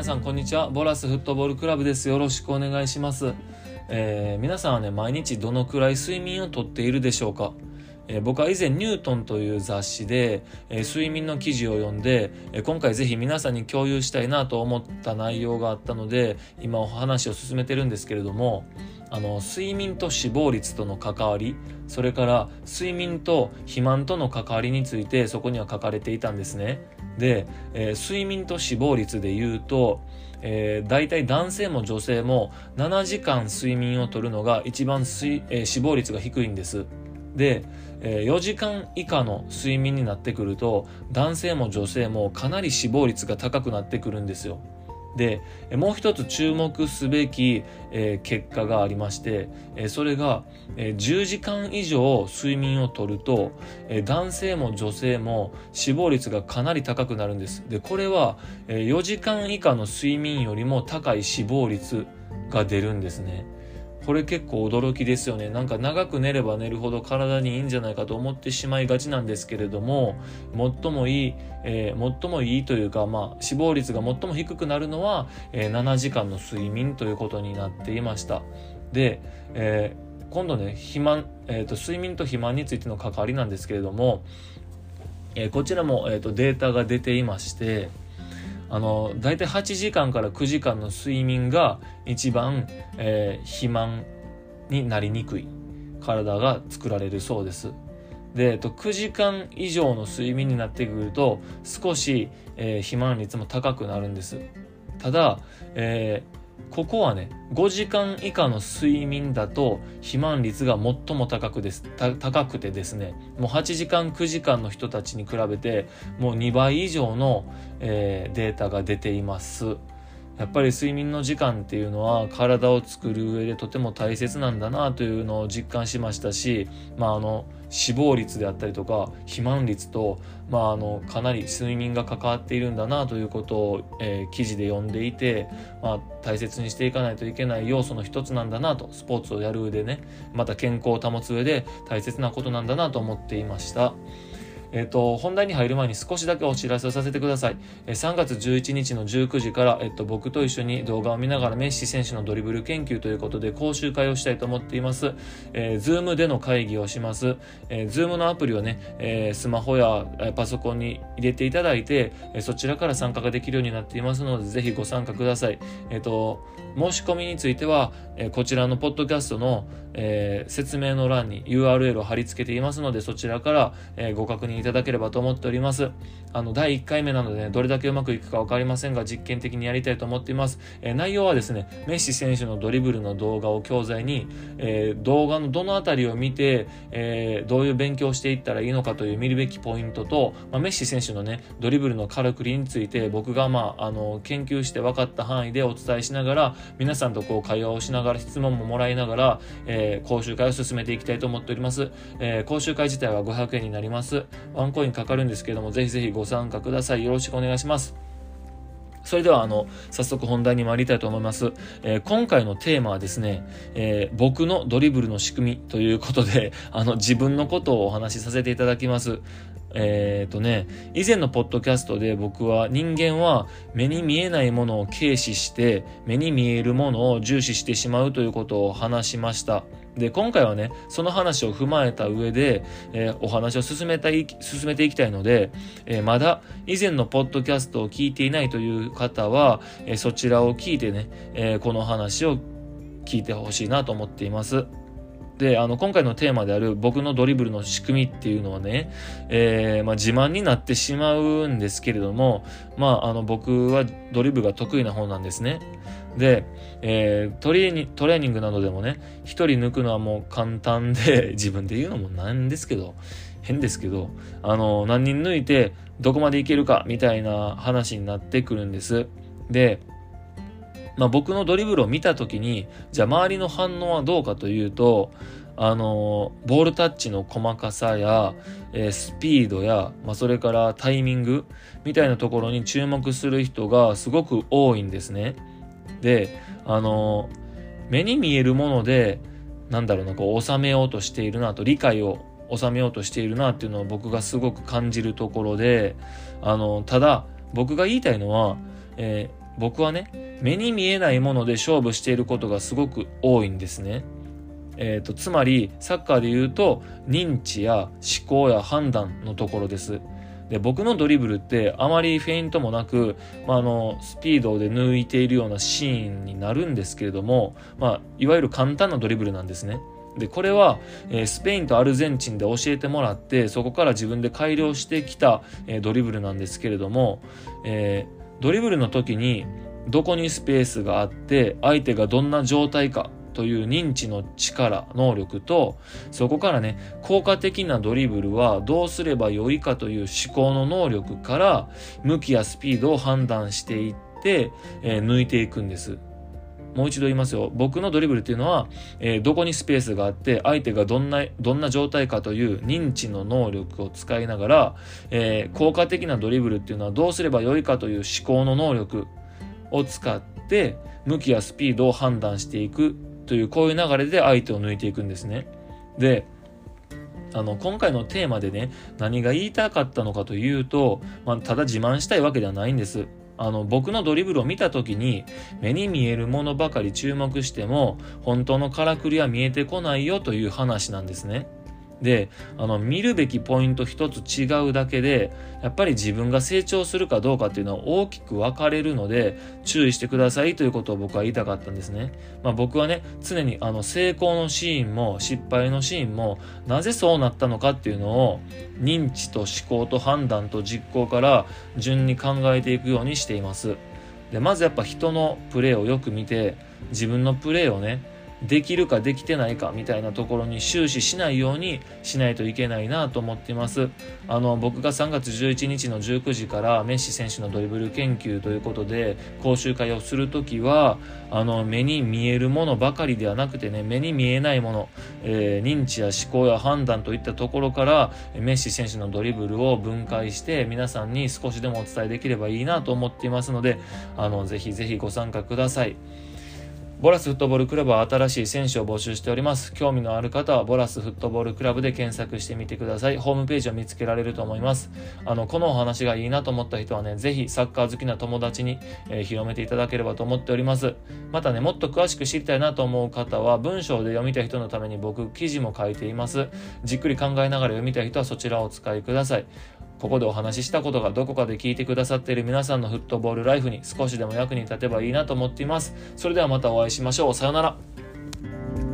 皆さんこんにちは。ボラスフットボールクラブです。よろしくお願いします、えー皆さんはね毎日どのくらい睡眠をとっているでしょうか？え僕は以前ニュートンという雑誌で、え睡眠の記事を読んで、え今回ぜひ皆さんに共有したいなと思った内容があったので今お話を進めてるんですけれどもあの睡眠と死亡率との関わりそれから睡眠と肥満との関わりについてそこには書かれていたんですね。で、えー睡眠と死亡率で言うと、えー、大体男性も女性も7時間睡眠をとるのが一番、えー死亡率が低いんです。で、え4時間以下の睡眠になってくると男性も女性もかなり死亡率が高くなってくるんですよ。でもう一つ注目すべき、え結果がありまして、えそれが、え10時間以上睡眠をとると、え男性も女性も死亡率がかなり高くなるんです。でこれは、え4時間以下の睡眠よりも高い死亡率が出るんですね。これ結構驚きですよね。なんか長く寝れば寝るほど体にいいんじゃないかと思ってしまいがちなんですけれども最もいい、えー最もいいというか、まあ、死亡率が最も低くなるのは、えー7時間の睡眠ということになっていました。で、えー今度ね肥満、えーと睡眠と肥満についての関わりなんですけれども、えこちらも、えーとデータが出ていましてあの大体8時間から9時間の睡眠が一番、えー肥満になりにくい体が作られるそうです。で、えっと、9時間以上の睡眠になってくると少し、えー肥満率も高くなるんです。ただ、えーここはね5時間以下の睡眠だと肥満率が最も高くです。高くてですねもう8時間9時間の人たちに比べてもう2倍以上の、えーデータが出ています。やっぱり睡眠の時間っていうのは体を作る上でとても大切なんだなというのを実感しましたし、まあ、あの死亡率であったりとか肥満率と、まあ、あのかなり睡眠が関わっているんだなということを、えー記事で読んでいて、まあ、大切にしていかないといけない要素の一つなんだなとスポーツをやる上でねまた健康を保つ上で大切なことなんだなと思っていました。えっ、と、本題に入る前に少しだけお知らせをさせてください。えー3月11日の19時から、えっと、僕と一緒に動画を見ながらメッシ選手のドリブル研究ということで講習会をしたいと思っています。えー、Zoom での会議をします。えー、Zoom のアプリをね、えースマホやパソコンに入れていただいて、そちらから参加ができるようになっていますので、ぜひご参加ください。えっ、と、申し込みについては、えーこちらのポッドキャストの、えー説明の欄に URL を貼り付けていますので、そちらから、えーご確認いただければと思っております。あの、第1回目なので、ね、どれだけうまくいくかわかりませんが、実験的にやりたいと思っています。えー内容はですね、メッシ選手のドリブルの動画を教材に、えー動画のどのあたりを見て、えーどういう勉強をしていったらいいのかという見るべきポイントと、まあ、メッシ選手のね、ドリブルのカラクリについて、僕が、まあ、あの、研究して分かった範囲でお伝えしながら、皆さんとこう会話をしながら、質問ももらいながら、えー講習会を進めていきたいと思っております。えー講習会自体は500円になります。ワンコインかかるんですけども、ぜひぜひご参加ください。よろしくお願いします。それでは、あの、早速本題に参りたいと思います。えー今回のテーマはですね、えー僕のドリブルの仕組みということで、あの、自分のことをお話しさせていただきます。えーとね、以前のポッドキャストで僕は人間は目に見えないものを軽視して目に見えるものを重視してしまうということを話しました。で、今回はね、その話を踏まえた上で、えーお話を進めたい、進めていきたいので、えーまだ以前のポッドキャストを聞いていないという方は、えーそちらを聞いてね、えーこの話を聞いてほしいなと思っています。で、あの、今回のテーマである僕のドリブルの仕組みっていうのはね、えーまあ、自慢になってしまうんですけれども、まあ、あの、僕はドリブルが得意な方なんですね。で、えートレーニトレーニングなどでもね、一人抜くのはもう簡単で、自分で言うのもなんですけど、変ですけど、あの、何人抜いてどこまでいけるかみたいな話になってくるんです。で、まあ、僕のドリブルを見た時にじゃあ周りの反応はどうかというとあのボールタッチの細かさや、えースピードや、まあ、それからタイミングみたいなところに注目する人がすごく多いんですね。であの目に見えるものでなんだろうなこう収めようとしているなと理解を収めようとしているなっていうのを僕がすごく感じるところであのただ僕が言いたいのは、えー僕はね目に見えないもので勝負していることがすごく多いんですね。えーと、つまりサッカーで言うと認知や思考や判断のところです。で僕のドリブルってあまりフェイントもなく、まあ、あのスピードで抜いているようなシーンになるんですけれども、まあ、いわゆる簡単なドリブルなんですね。でこれは、えー、スペインとアルゼンチンで教えてもらってそこから自分で改良してきた、えー、ドリブルなんですけれども、えー、ドリブルの時にどこにスペースがあって相手がどんな状態かという認知の力能力とそこからね効果的なドリブルはどうすればよいかという思考の能力から向きやスピードを判断していって、えー、抜いていくんです。もう一度言いますよ。僕のドリブルっていうのは、えー、どこにスペースがあって、相手がどんな、どんな状態かという認知の能力を使いながら、えー、効果的なドリブルっていうのはどうすればよいかという思考の能力を使って、向きやスピードを判断していくというこういう流れで相手を抜いていくんですね。で、あの、今回のテーマでね、何が言いたかったのかというと、まあ、ただ自慢したいわけではないんです。あの、僕のドリブルを見た時に、目に見えるものばかり注目しても、本当のからくりは見えてこないよという話なんですね。で、あの、見るべきポイント一つ違うだけで、やっぱり自分が成長するかどうかっていうのは大きく分かれるので、注意してくださいということを僕は言いたかったんですね。まあ僕はね、常にあの、成功のシーンも失敗のシーンも、なぜそうなったのかっていうのを、認知と思考と判断と実行から順に考えていくようにしています。で、まずやっぱ人のプレーをよく見て、自分のプレーをね、できるかできてないかみたいなところに終始しないようにしないといけないなと思っています。あの、僕が3月11日の19時からメッシ選手のドリブル研究ということで講習会をするときは、あの、目に見えるものばかりではなくてね、目に見えないもの、えー、認知や思考や判断といったところからメッシ選手のドリブルを分解して皆さんに少しでもお伝えできればいいなと思っていますので、あの、ぜひぜひご参加ください。ボラスフットボールクラブは新しい選手を募集しております。興味のある方はボラスフットボールクラブで検索してみてください。ホームページを見つけられると思います。あの、このお話がいいなと思った人はね、ぜひサッカー好きな友達に、えー、広めていただければと思っております。またね、もっと詳しく知りたいなと思う方は文章で読みたい人のために僕記事も書いています。じっくり考えながら読みたい人はそちらをお使いください。ここでお話ししたことがどこかで聞いてくださっている皆さんのフットボールライフに少しでも役に立てばいいなと思っています。それではまたお会いしましょう。さようなら。